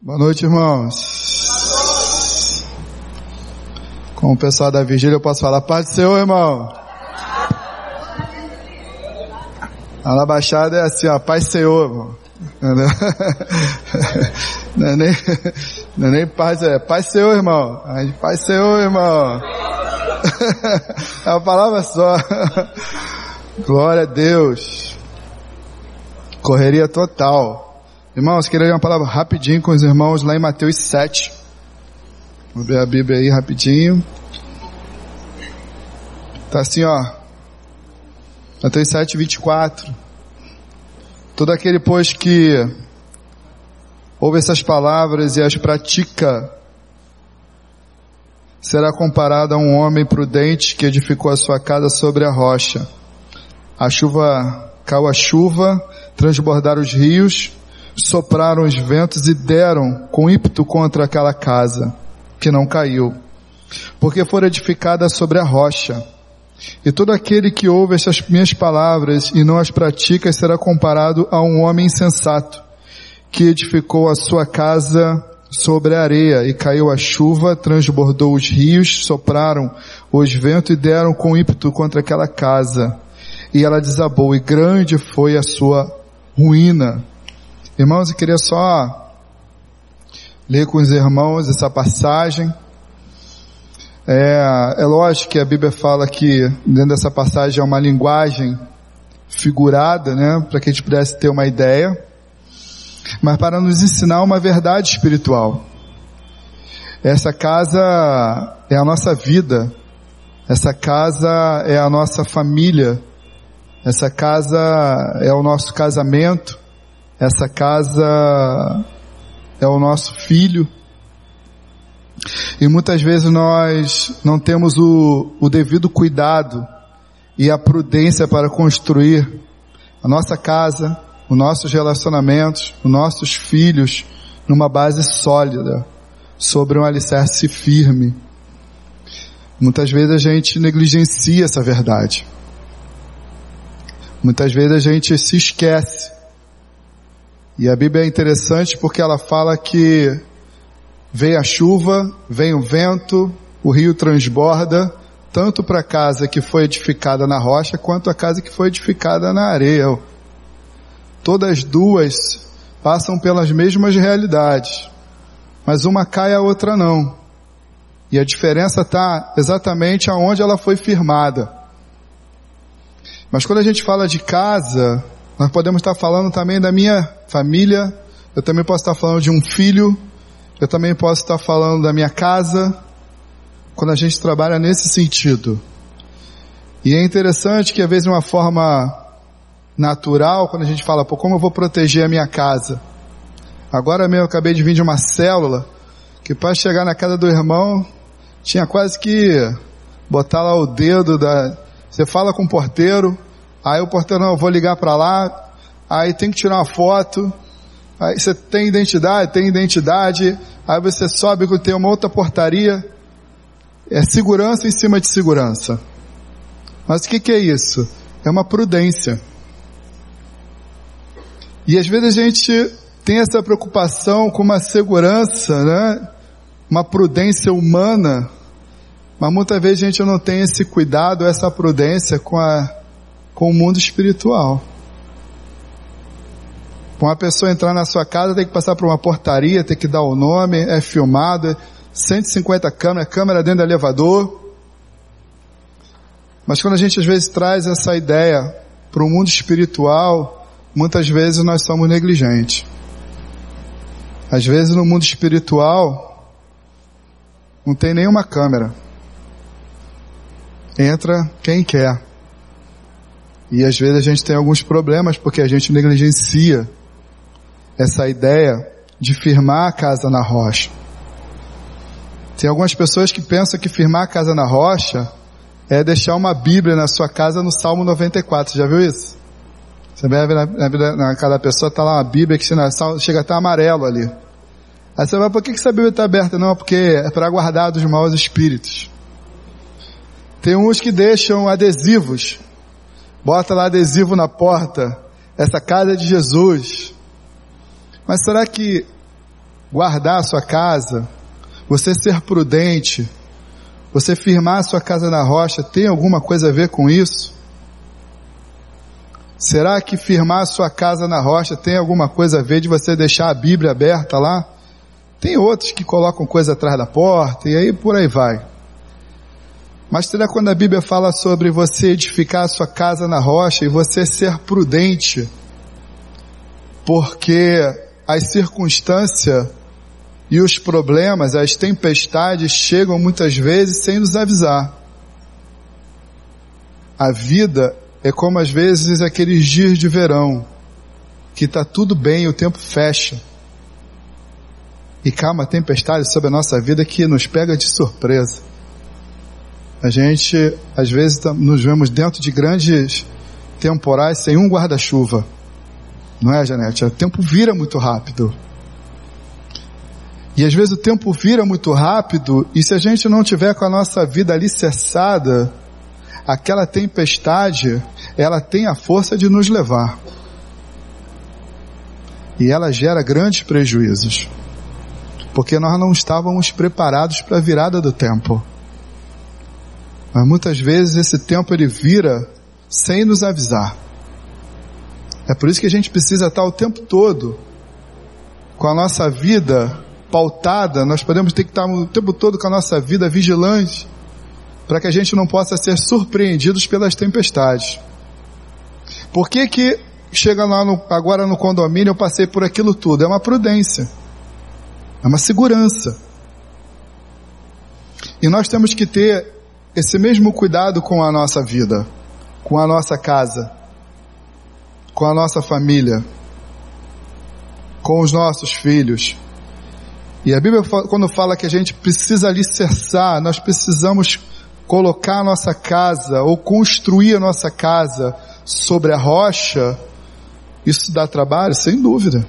Boa noite, irmãos. Com o pessoal da vigília eu posso falar, paz do Senhor, irmão. A na Baixada é assim, ó, paz do Senhor, irmão. Não é nem, não é nem paz, é paz do Senhor, irmão. Paz do Senhor, irmão. É uma palavra só. Glória a Deus. Correria total. Irmãos, queria ler uma palavra rapidinho com os irmãos lá em Mateus 7. Vou ver a Bíblia aí rapidinho. Tá assim, ó. Mateus 7, 24. Todo aquele, pois, que ouve essas palavras e as pratica, será comparado a um homem prudente que edificou a sua casa sobre a rocha. A chuva, caiu a chuva, transbordaram os rios, sopraram os ventos e deram com ímpeto contra aquela casa, que não caiu, porque foi edificada sobre a rocha. E todo aquele que ouve estas minhas palavras e não as pratica será comparado a um homem insensato, que edificou a sua casa sobre a areia, e caiu a chuva, transbordou os rios, sopraram os ventos e deram com ímpeto contra aquela casa. E ela desabou, e grande foi a sua ruína. Irmãos, eu queria só ler com os irmãos essa passagem. É, é lógico que a Bíblia fala que dentro dessa passagem é uma linguagem figurada, né, para que a gente pudesse ter uma ideia, mas para nos ensinar uma verdade espiritual. Essa casa é a nossa vida, essa casa é a nossa família, essa casa é o nosso casamento, essa casa é o nosso filho. E muitas vezes nós não temos o, o devido cuidado e a prudência para construir a nossa casa, os nossos relacionamentos, os nossos filhos numa base sólida, sobre um alicerce firme. Muitas vezes a gente negligencia essa verdade. Muitas vezes a gente se esquece e a Bíblia é interessante porque ela fala que vem a chuva, vem o vento, o rio transborda, tanto para a casa que foi edificada na rocha, quanto a casa que foi edificada na areia. Todas duas passam pelas mesmas realidades, mas uma cai a outra não. E a diferença está exatamente aonde ela foi firmada. Mas quando a gente fala de casa, nós podemos estar falando também da minha família, eu também posso estar falando de um filho, eu também posso estar falando da minha casa, quando a gente trabalha nesse sentido. E é interessante que às vezes de uma forma natural, quando a gente fala, pô, como eu vou proteger a minha casa? Agora mesmo eu acabei de vir de uma célula, que para chegar na casa do irmão, tinha quase que botar lá o dedo da, você fala com o porteiro, Aí o porteiro, não, eu vou ligar para lá, aí tem que tirar uma foto, aí você tem identidade, tem identidade, aí você sobe que tem uma outra portaria, é segurança em cima de segurança. Mas o que, que é isso? É uma prudência. E às vezes a gente tem essa preocupação com uma segurança, né? Uma prudência humana, mas muitas vezes a gente não tem esse cuidado, essa prudência com a com o mundo espiritual. Uma pessoa entrar na sua casa tem que passar por uma portaria, tem que dar o nome, é filmado, 150 câmeras, câmera dentro do elevador. Mas quando a gente às vezes traz essa ideia para o mundo espiritual, muitas vezes nós somos negligentes. Às vezes no mundo espiritual não tem nenhuma câmera. Entra quem quer. E às vezes a gente tem alguns problemas porque a gente negligencia essa ideia de firmar a casa na rocha. Tem algumas pessoas que pensam que firmar a casa na rocha é deixar uma Bíblia na sua casa no Salmo 94. Você já viu isso? Você vai ver na, na, na cada pessoa está lá uma Bíblia que chega até amarelo ali. Aí você vai, por que, que essa Bíblia está aberta? Não, porque é para guardar dos maus espíritos. Tem uns que deixam adesivos Bota lá adesivo na porta. Essa casa é de Jesus. Mas será que guardar a sua casa, você ser prudente, você firmar a sua casa na rocha, tem alguma coisa a ver com isso? Será que firmar a sua casa na rocha tem alguma coisa a ver de você deixar a Bíblia aberta lá? Tem outros que colocam coisa atrás da porta e aí por aí vai. Mas será quando a Bíblia fala sobre você edificar a sua casa na rocha e você ser prudente, porque as circunstâncias e os problemas, as tempestades chegam muitas vezes sem nos avisar. A vida é como às vezes aqueles dias de verão, que está tudo bem, o tempo fecha. E cai uma tempestade sobre a nossa vida que nos pega de surpresa. A gente, às vezes, nos vemos dentro de grandes temporais sem um guarda-chuva. Não é, Janete? O tempo vira muito rápido. E às vezes o tempo vira muito rápido, e se a gente não tiver com a nossa vida alicerçada, aquela tempestade, ela tem a força de nos levar. E ela gera grandes prejuízos. Porque nós não estávamos preparados para a virada do tempo. Mas muitas vezes esse tempo ele vira sem nos avisar. É por isso que a gente precisa estar o tempo todo com a nossa vida pautada, nós podemos ter que estar o tempo todo com a nossa vida vigilante, para que a gente não possa ser surpreendidos pelas tempestades. Por que que chega lá no, agora no condomínio eu passei por aquilo tudo? É uma prudência. É uma segurança. E nós temos que ter esse mesmo cuidado com a nossa vida, com a nossa casa, com a nossa família, com os nossos filhos. E a Bíblia, quando fala que a gente precisa alicerçar, nós precisamos colocar a nossa casa ou construir a nossa casa sobre a rocha, isso dá trabalho? Sem dúvida.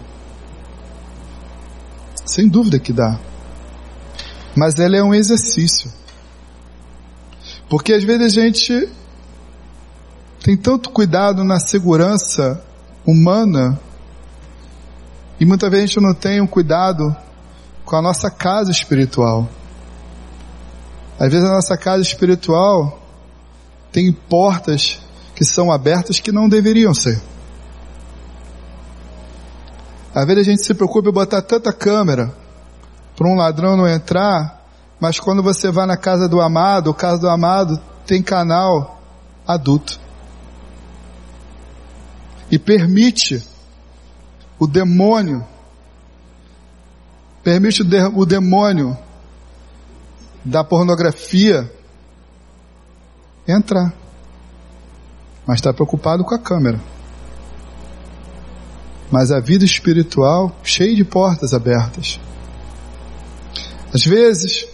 Sem dúvida que dá. Mas ela é um exercício. Porque às vezes a gente tem tanto cuidado na segurança humana e muitas vezes a gente não tem um cuidado com a nossa casa espiritual. Às vezes a nossa casa espiritual tem portas que são abertas que não deveriam ser. Às vezes a gente se preocupa em botar tanta câmera para um ladrão não entrar mas quando você vai na casa do amado, o casa do amado tem canal adulto. E permite o demônio, permite o, de, o demônio da pornografia entrar. Mas está preocupado com a câmera. Mas a vida espiritual cheia de portas abertas. Às vezes,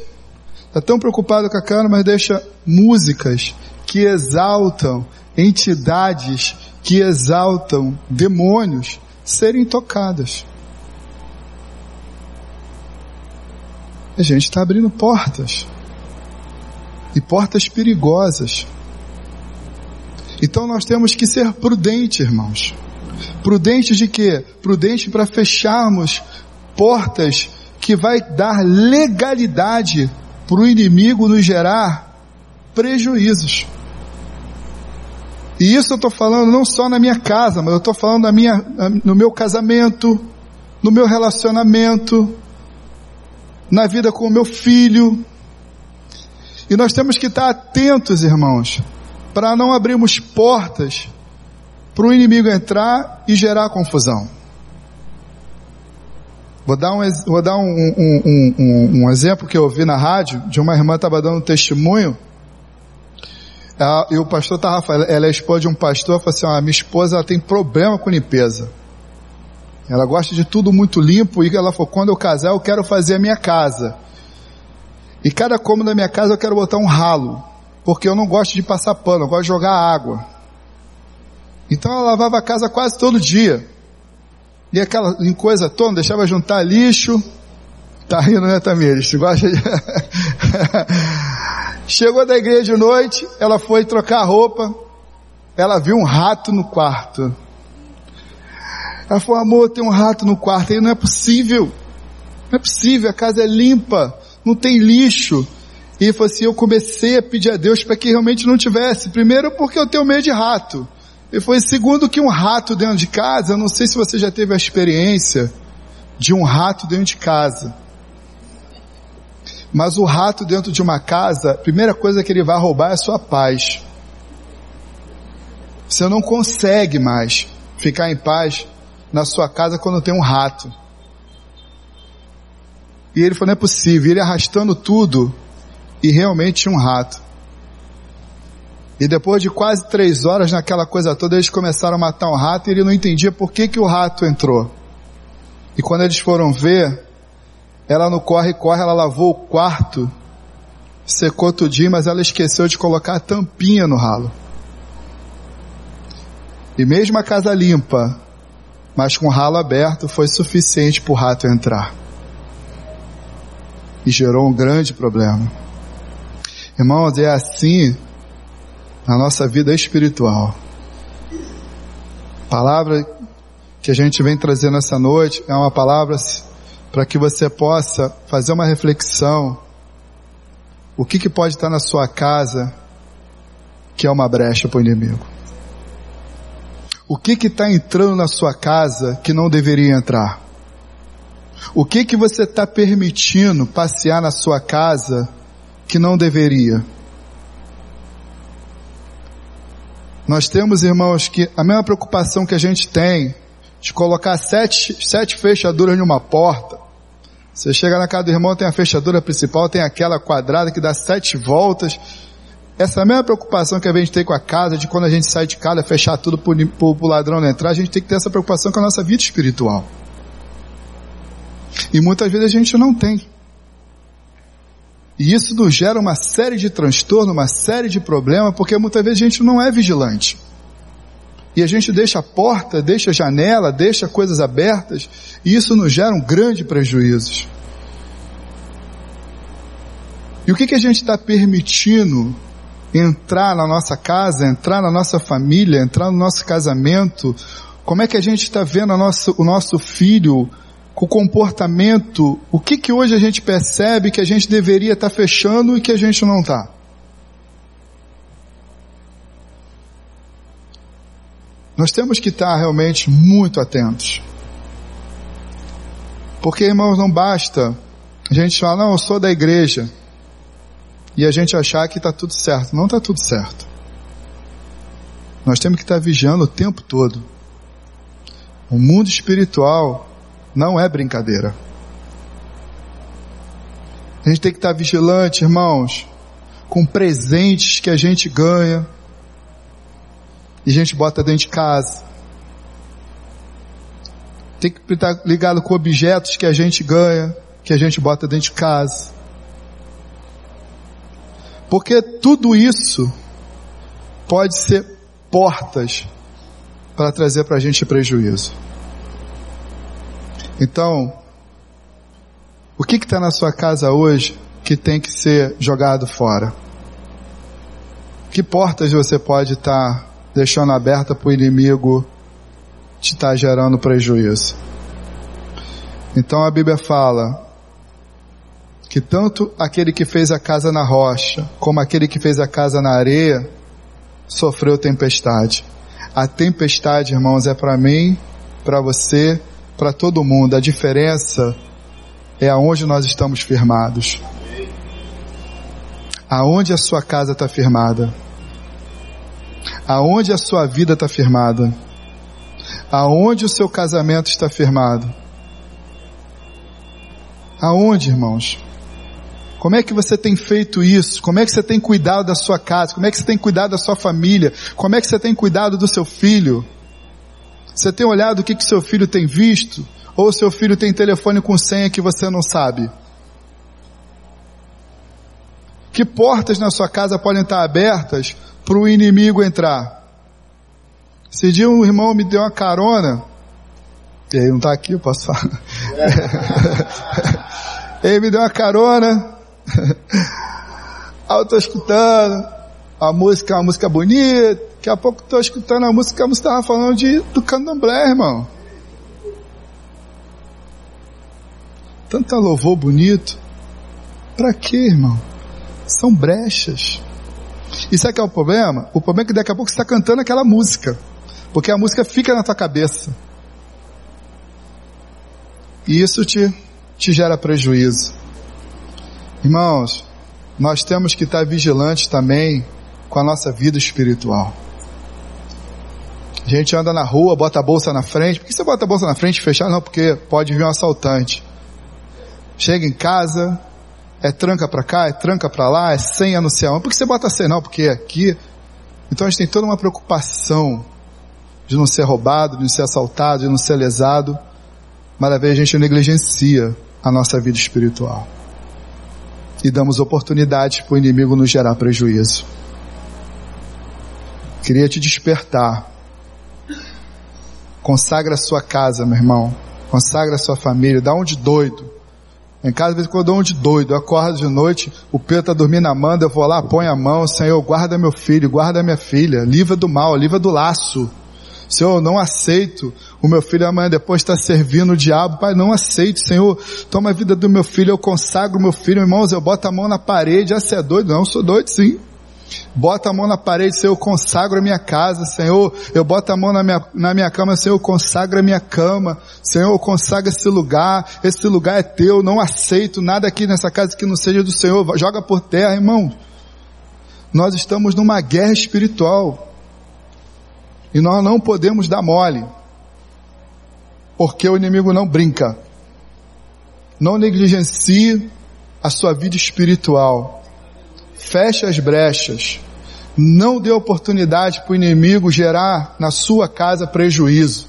Está tão preocupado com a câmera, mas deixa músicas que exaltam entidades, que exaltam demônios serem tocadas. A gente está abrindo portas. E portas perigosas. Então nós temos que ser prudentes, irmãos. Prudentes de quê? Prudentes para fecharmos portas que vai dar legalidade para o inimigo nos gerar prejuízos. E isso eu estou falando não só na minha casa, mas eu estou falando na minha, no meu casamento, no meu relacionamento, na vida com o meu filho. E nós temos que estar atentos, irmãos, para não abrirmos portas para o inimigo entrar e gerar confusão. Vou dar, um, vou dar um, um, um, um, exemplo que eu ouvi na rádio, de uma irmã estava dando testemunho, ela, e o pastor estava falando, ela é esposa de um pastor, falou assim, ah, minha esposa tem problema com limpeza. Ela gosta de tudo muito limpo, e ela falou, quando eu casar eu quero fazer a minha casa. E cada cômodo da minha casa eu quero botar um ralo, porque eu não gosto de passar pano, eu gosto de jogar água. Então ela lavava a casa quase todo dia. E aquela coisa toda, deixava juntar lixo. Tá rindo, né, Tamires? Gosta de... Chegou da igreja de noite, ela foi trocar a roupa, ela viu um rato no quarto. Ela falou, amor, tem um rato no quarto, aí não é possível. Não é possível, a casa é limpa, não tem lixo. E falou assim, eu comecei a pedir a Deus para que realmente não tivesse. Primeiro porque eu tenho medo de rato. E foi segundo que um rato dentro de casa, eu não sei se você já teve a experiência de um rato dentro de casa. Mas o rato dentro de uma casa, a primeira coisa que ele vai roubar é a sua paz. Você não consegue mais ficar em paz na sua casa quando tem um rato. E ele falou, não é possível. Ele arrastando tudo e realmente um rato. E depois de quase três horas naquela coisa toda, eles começaram a matar um rato e ele não entendia por que, que o rato entrou. E quando eles foram ver, ela no corre-corre, ela lavou o quarto, secou tudinho, mas ela esqueceu de colocar a tampinha no ralo. E mesmo a casa limpa, mas com o ralo aberto, foi suficiente para o rato entrar. E gerou um grande problema. Irmãos, é assim na nossa vida espiritual. A palavra que a gente vem trazer nessa noite é uma palavra para que você possa fazer uma reflexão. O que, que pode estar na sua casa que é uma brecha para o inimigo? O que que está entrando na sua casa que não deveria entrar? O que que você está permitindo passear na sua casa que não deveria? Nós temos, irmãos, que a mesma preocupação que a gente tem de colocar sete, sete fechaduras numa porta. Você chega na casa do irmão, tem a fechadura principal, tem aquela quadrada que dá sete voltas. Essa mesma preocupação que a gente tem com a casa, de quando a gente sai de casa, fechar tudo para o ladrão não entrar, a gente tem que ter essa preocupação com a nossa vida espiritual. E muitas vezes a gente não tem. E isso nos gera uma série de transtornos, uma série de problemas, porque muitas vezes a gente não é vigilante. E a gente deixa a porta, deixa a janela, deixa coisas abertas, e isso nos gera um grande prejuízo. E o que, que a gente está permitindo entrar na nossa casa, entrar na nossa família, entrar no nosso casamento, como é que a gente está vendo o nosso filho o comportamento, o que que hoje a gente percebe que a gente deveria estar tá fechando e que a gente não está? Nós temos que estar realmente muito atentos. Porque, irmãos, não basta a gente falar, não, eu sou da igreja e a gente achar que está tudo certo. Não está tudo certo. Nós temos que estar vigiando o tempo todo. O mundo espiritual não é brincadeira. A gente tem que estar vigilante, irmãos, com presentes que a gente ganha e a gente bota dentro de casa. Tem que estar ligado com objetos que a gente ganha, que a gente bota dentro de casa. Porque tudo isso pode ser portas para trazer para a gente prejuízo. Então, o que está na sua casa hoje que tem que ser jogado fora? Que portas você pode estar tá deixando aberta para o inimigo te estar tá gerando prejuízo? Então a Bíblia fala: que tanto aquele que fez a casa na rocha, como aquele que fez a casa na areia, sofreu tempestade. A tempestade, irmãos, é para mim, para você, para todo mundo. A diferença é aonde nós estamos firmados. Aonde a sua casa está firmada. Aonde a sua vida está firmada. Aonde o seu casamento está firmado. Aonde, irmãos? Como é que você tem feito isso? Como é que você tem cuidado da sua casa? Como é que você tem cuidado da sua família? Como é que você tem cuidado do seu filho? Você tem olhado o que que seu filho tem visto? Ou seu filho tem telefone com senha que você não sabe? Que portas na sua casa podem estar abertas para o inimigo entrar? Esse dia um irmão me deu uma carona. E aí não está aqui, eu posso falar. ele me deu uma carona eu tô escutando a música, é uma música bonita, daqui a pouco tô escutando a música, a música tava falando de, do candomblé, irmão. tanta louvor bonito. Para quê, irmão? São brechas. E sabe que é o problema? O problema é que daqui a pouco você está cantando aquela música. Porque a música fica na tua cabeça. E isso te, te gera prejuízo. Irmãos, nós temos que estar vigilantes também com a nossa vida espiritual. A gente anda na rua, bota a bolsa na frente. Por que você bota a bolsa na frente e fechar? Não, porque pode vir um assaltante. Chega em casa, é tranca para cá, é tranca para lá, é senha no céu. Por que você bota senha? Não, porque é aqui. Então a gente tem toda uma preocupação de não ser roubado, de não ser assaltado, de não ser lesado. Mas às vezes a gente negligencia a nossa vida espiritual. E damos oportunidades para o inimigo nos gerar prejuízo. Queria te despertar. Consagra sua casa, meu irmão. Consagra a sua família. Dá um de doido. Em casa, às vezes, quando eu dou um de doido, eu acordo de noite, o Pedro está dormindo na manda, eu vou lá, põe a mão, Senhor, guarda meu filho, guarda minha filha, livra do mal, livra do laço. Senhor, eu não aceito o meu filho amanhã depois está servindo o diabo. Pai, não aceito, Senhor. Toma a vida do meu filho, eu consagro meu filho. Irmãos, eu boto a mão na parede. Ah, você é doido? Não, sou doido sim. Bota a mão na parede, Senhor, eu consagro a minha casa, Senhor. Eu boto a mão na minha, na minha cama, Senhor, eu consagro a minha cama. Senhor, eu consagro esse lugar. Esse lugar é teu. Não aceito nada aqui nessa casa que não seja do Senhor. Joga por terra, irmão. Nós estamos numa guerra espiritual. E nós não podemos dar mole. Porque o inimigo não brinca. Não negligencie a sua vida espiritual. Feche as brechas. Não dê oportunidade para o inimigo gerar na sua casa prejuízo.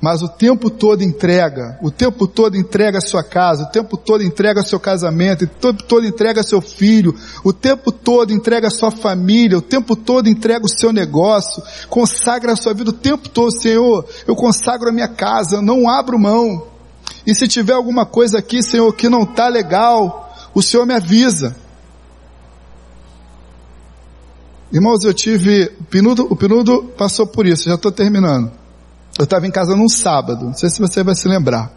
Mas o tempo todo entrega, o tempo todo entrega a sua casa, o tempo todo entrega seu casamento, o tempo todo entrega seu filho, o tempo todo entrega sua família, o tempo todo entrega o seu negócio, consagra a sua vida o tempo todo, Senhor, eu consagro a minha casa, eu não abro mão. E se tiver alguma coisa aqui, Senhor, que não está legal, o Senhor me avisa. Irmãos, eu tive, o Pinudo, o Pinudo passou por isso, já estou terminando. Eu estava em casa num sábado, não sei se você vai se lembrar.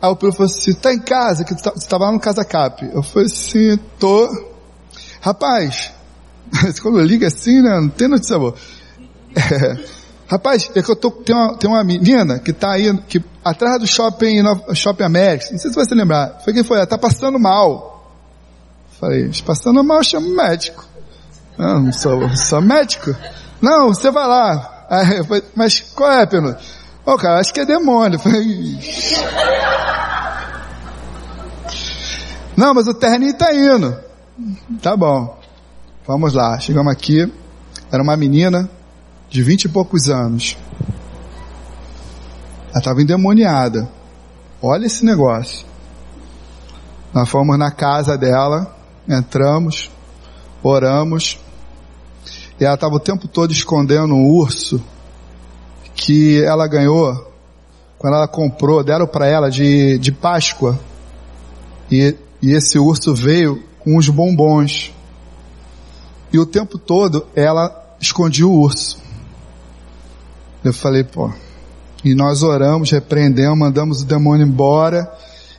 Aí o Pedro falou assim, tá em casa? Que estava lá no Casa Cap. Eu falei assim, tô. Rapaz, quando liga assim, né? Não tem notícia boa. É, rapaz, é que eu tô, tem uma, tem uma menina que tá aí, que, atrás do shopping, shopping América, não sei se você vai se lembrar. Foi quem foi? Ela tá passando mal. Falei, passando mal, chama o médico. Não, não sou, sou médico. Não, você vai lá. Aí falei, mas qual é, Penu? Ô, oh, cara, acho que é demônio. Falei, não, mas o terninho tá indo. Tá bom. Vamos lá. Chegamos aqui. Era uma menina de vinte e poucos anos. Ela estava endemoniada. Olha esse negócio. Nós fomos na casa dela, entramos, oramos, e ela estava o tempo todo escondendo um urso que ela ganhou quando ela comprou, deram para ela de, de Páscoa. E, e esse urso veio com os bombons. E o tempo todo ela escondia o urso. Eu falei, pô. E nós oramos, repreendemos, mandamos o demônio embora.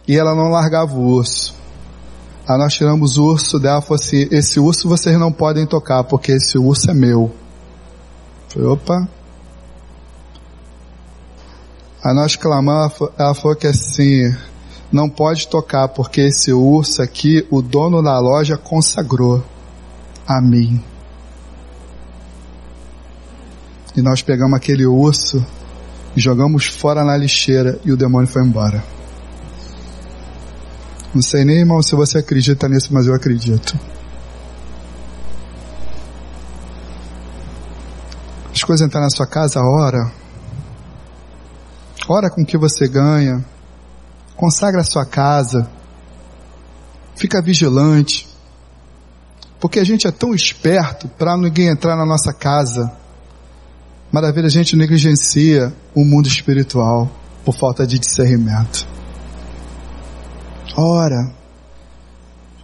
E ela não largava o urso. Aí nós tiramos o urso dela e falou assim, esse urso vocês não podem tocar, porque esse urso é meu. Eu falei, opa. Aí nós clamamos, ela falou que assim, não pode tocar, porque esse urso aqui, o dono da loja consagrou a mim. E nós pegamos aquele urso, jogamos fora na lixeira e o demônio foi embora. Não sei nem, irmão, se você acredita nisso, mas eu acredito. As coisas entram na sua casa, ora. Ora com o que você ganha. Consagra a sua casa. Fica vigilante. Porque a gente é tão esperto para ninguém entrar na nossa casa. Maravilha, a gente negligencia o mundo espiritual por falta de discernimento. Ora,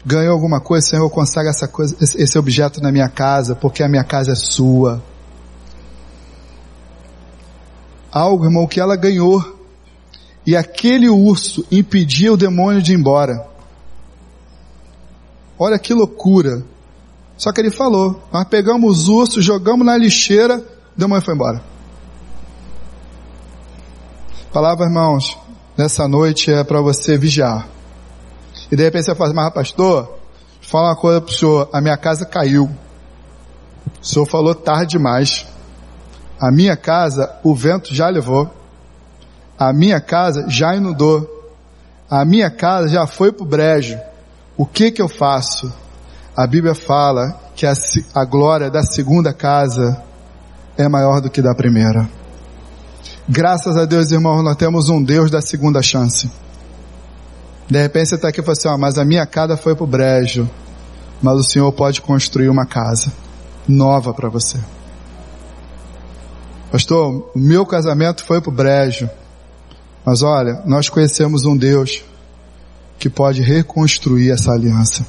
ganhou alguma coisa, Senhor, consagra essa coisa, esse objeto na minha casa, porque a minha casa é sua. Algo, irmão, que ela ganhou. e aquele urso impedia o demônio de ir embora. Olha que loucura. Só que ele falou, nós pegamos os ursos, jogamos na lixeira, o demônio foi embora. Palavra, irmãos, nessa noite é para você vigiar. E de repente você fala, mas pastor, fala uma coisa pro senhor, a minha casa caiu. O senhor falou tarde demais. A minha casa, o vento já levou. A minha casa já inundou. A minha casa já foi pro brejo. O que que eu faço? A Bíblia fala que a, a glória da segunda casa é maior do que da primeira. Graças a Deus, irmãos, nós temos um Deus da segunda chance. De repente você está aqui e fala assim, ó, mas a minha casa foi pro brejo. Mas o Senhor pode construir uma casa nova para você. Pastor, o meu casamento foi pro brejo. Mas olha, nós conhecemos um Deus que pode reconstruir essa aliança.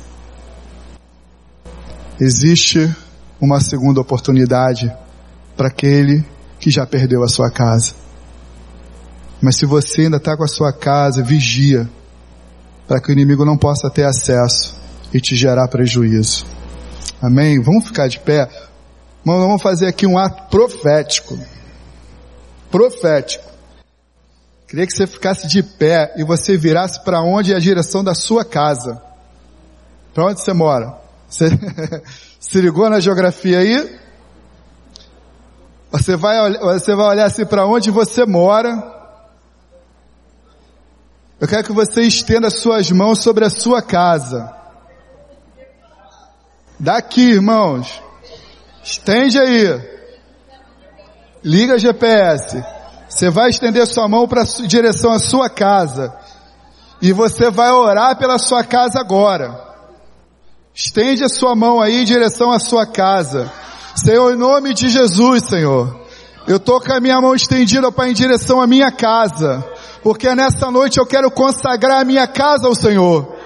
Existe uma segunda oportunidade para aquele que já perdeu a sua casa. Mas se você ainda está com a sua casa, vigia para que o inimigo não possa ter acesso e te gerar prejuízo. Amém? Vamos ficar de pé. Vamos fazer aqui um ato profético. Profético. Queria que você ficasse de pé e você virasse para onde é a direção da sua casa. Para onde você mora? Você se ligou na geografia aí? Você vai, você vai olhar assim para onde você mora. Eu quero que você estenda suas mãos sobre a sua casa. Daqui, irmãos. Estende aí. Liga GPS. Você vai estender sua mão para direção à sua casa. E você vai orar pela sua casa agora. Estende a sua mão aí em direção à sua casa. Senhor, em nome de Jesus, Senhor. Eu tô com a minha mão estendida, Pai, em direção à minha casa. Porque nessa noite eu quero consagrar a minha casa ao Senhor.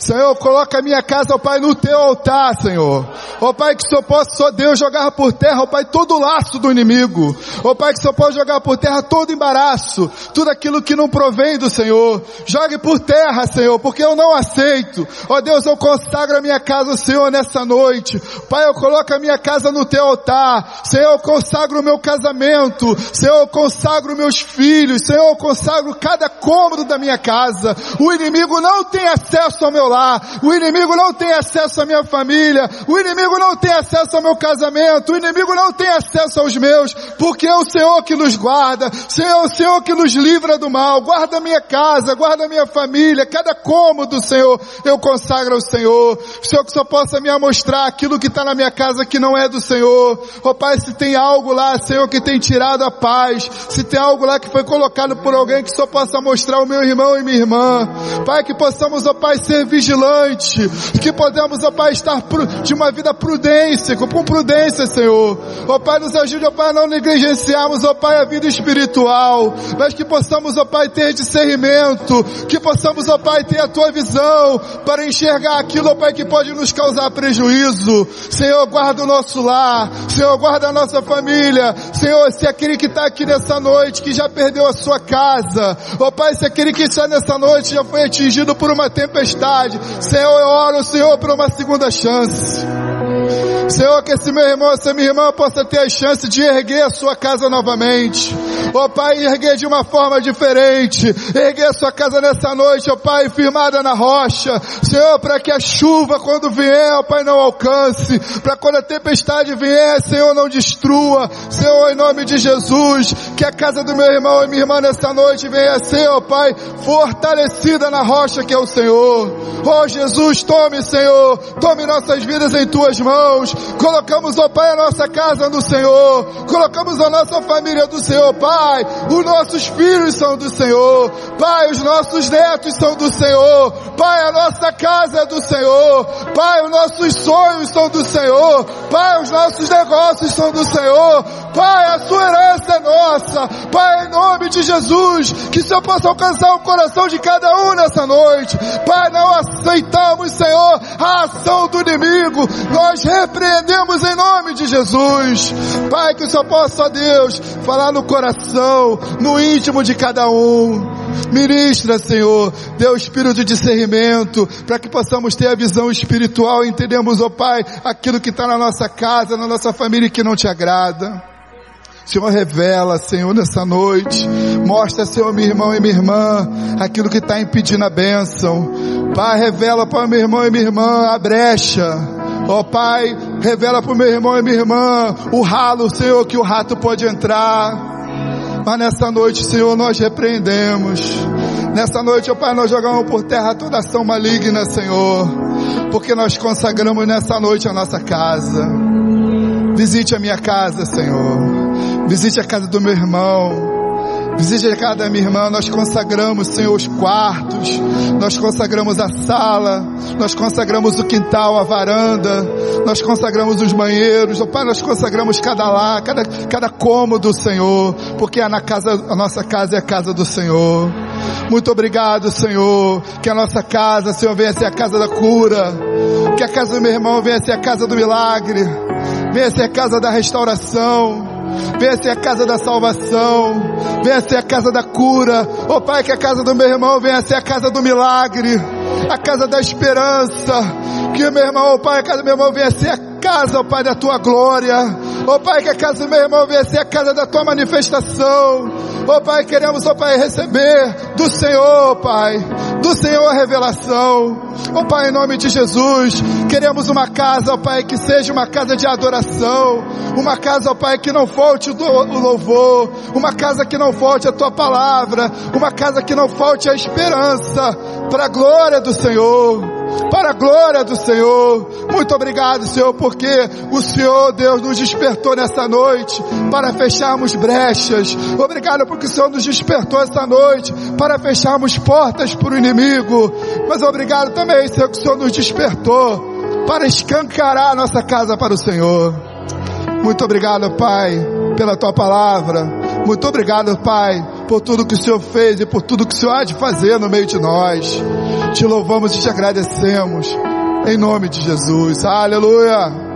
Senhor, coloca a minha casa, ó Pai, no teu altar, Senhor. Ó Pai, que só possa, só Deus, jogar por terra, ó Pai, todo o laço do inimigo. Ó Pai, que só pode jogar por terra todo embaraço, tudo aquilo que não provém do Senhor. Jogue por terra, Senhor, porque eu não aceito. Ó Deus, eu consagro a minha casa Senhor nessa noite. Pai, eu coloco a minha casa no teu altar. Senhor, eu consagro o meu casamento. Senhor, eu consagro meus filhos. Senhor, eu consagro cada cômodo da minha casa. O inimigo não tem acesso ao meu lar, o inimigo não tem acesso à minha família, o inimigo não tem acesso ao meu casamento, o inimigo não tem acesso aos meus, porque é o Senhor que nos guarda, Senhor, o Senhor que nos livra do mal, guarda minha casa, guarda a minha família, cada cômodo, Senhor, eu consagro ao Senhor, Senhor que só possa me amostrar aquilo que está na minha casa que não é do Senhor, ó oh, Pai, se tem algo lá, Senhor, que tem tirado a paz, se tem algo lá que foi colocado por alguém que só possa mostrar o meu irmão e minha irmã, Pai, que possamos, ó oh, Pai, servir vigilante, que podemos, ó Pai, estar de uma vida prudência, com prudência, Senhor. Ó Pai, nos ajude, ó Pai, a não negligenciarmos, ó Pai, a vida espiritual, mas que possamos, ó Pai, ter discernimento, que possamos, ó Pai, ter a Tua visão para enxergar aquilo, ó Pai, que pode nos causar prejuízo. Senhor, guarda o nosso lar, Senhor, guarda a nossa família, Senhor, se aquele que está aqui nessa noite, que já perdeu a sua casa, ó Pai, se aquele que está nessa noite já foi atingido por uma tempestade, Senhor, eu oro, Senhor, por uma segunda chance. Senhor, que esse meu irmão, essa minha irmã possa ter a chance de erguer a sua casa novamente. Ó oh, Pai, erguer de uma forma diferente. Erguer a sua casa nessa noite, ó oh, Pai, firmada na rocha. Senhor, para que a chuva quando vier, ó oh, Pai, não alcance. Para quando a tempestade vier, Senhor, não destrua. Senhor, em nome de Jesus, que a casa do meu irmão e minha irmã nessa noite venha ser, ó Pai, fortalecida na rocha que é o Senhor. Ó Jesus, tome, Senhor, tome nossas vidas em tuas mãos. Colocamos, ó Pai, a nossa casa no Senhor. Colocamos a nossa família do Senhor, Pai. Os nossos filhos são do Senhor. Pai, os nossos netos são do Senhor. Pai, a nossa casa é do Senhor. Pai, os nossos sonhos são do Senhor. Pai, os nossos negócios são do Senhor. Pai, a sua herança é nossa. Pai, em nome de Jesus, que o Senhor possa alcançar o coração de cada um nessa noite. Pai, não aceitamos, Senhor, a ação do inimigo. Nós repreendemos em nome de Jesus. Pai, que Senhor possa, Deus, falar no coração no íntimo de cada um. Ministra, Senhor, dê o espírito de discernimento, para que possamos ter a visão espiritual e entendemos, ó Pai, aquilo que está na nossa casa, na nossa família e que não te agrada. Senhor, revela, Senhor, nessa noite. Mostra, Senhor, meu irmão e minha irmã, aquilo que está impedindo a bênção. Pai, revela para meu irmão e minha irmã a brecha. Ó oh, Pai, revela para o meu irmão e minha irmã o ralo, Senhor, que o rato pode entrar. Mas nessa noite, Senhor, nós repreendemos. Nessa noite, ó oh Pai, nós jogamos por terra toda ação maligna, Senhor. Porque nós consagramos nessa noite a nossa casa. Visite a minha casa, Senhor. Visite a casa do meu irmão. Visite a casa da minha irmã, nós consagramos, Senhor, os quartos, nós consagramos a sala, nós consagramos o quintal, a varanda, nós consagramos os banheiros, oh, Pai, nós consagramos cada lá, cada, cada cômodo, Senhor, porque a, na casa, a nossa casa é a casa do Senhor. Muito obrigado, Senhor, que a nossa casa, Senhor, venha ser a casa da cura, que a casa do meu irmão venha ser a casa do milagre, venha ser a casa da restauração, venha ser a casa da salvação, venha ser a casa da cura, oh Pai, que a casa do meu irmão venha ser a casa do milagre, a casa da esperança, que meu irmão, oh Pai, a casa do meu irmão venha ser a casa, oh Pai, da tua glória, oh Pai, que a casa do meu irmão venha ser a casa da tua manifestação, oh Pai, queremos, oh Pai, receber do Senhor, Pai, do Senhor a revelação, oh Pai, em nome de Jesus, queremos uma casa, oh Pai, que seja uma casa de adoração, uma casa, ó Pai, que não falte o louvor, uma casa que não falte a tua palavra, uma casa que não falte a esperança, para a glória do Senhor, para a glória do Senhor. Muito obrigado, Senhor, porque o Senhor, Deus, nos despertou nessa noite para fecharmos brechas. Obrigado porque o Senhor nos despertou essa noite para fecharmos portas para o inimigo. Mas obrigado também, Senhor, que o Senhor nos despertou para escancarar a nossa casa para o Senhor. Muito obrigado, Pai, pela tua palavra. Muito obrigado, Pai, por tudo que o Senhor fez e por tudo que o Senhor há de fazer no meio de nós. Te louvamos e te agradecemos. Em nome de Jesus. Aleluia.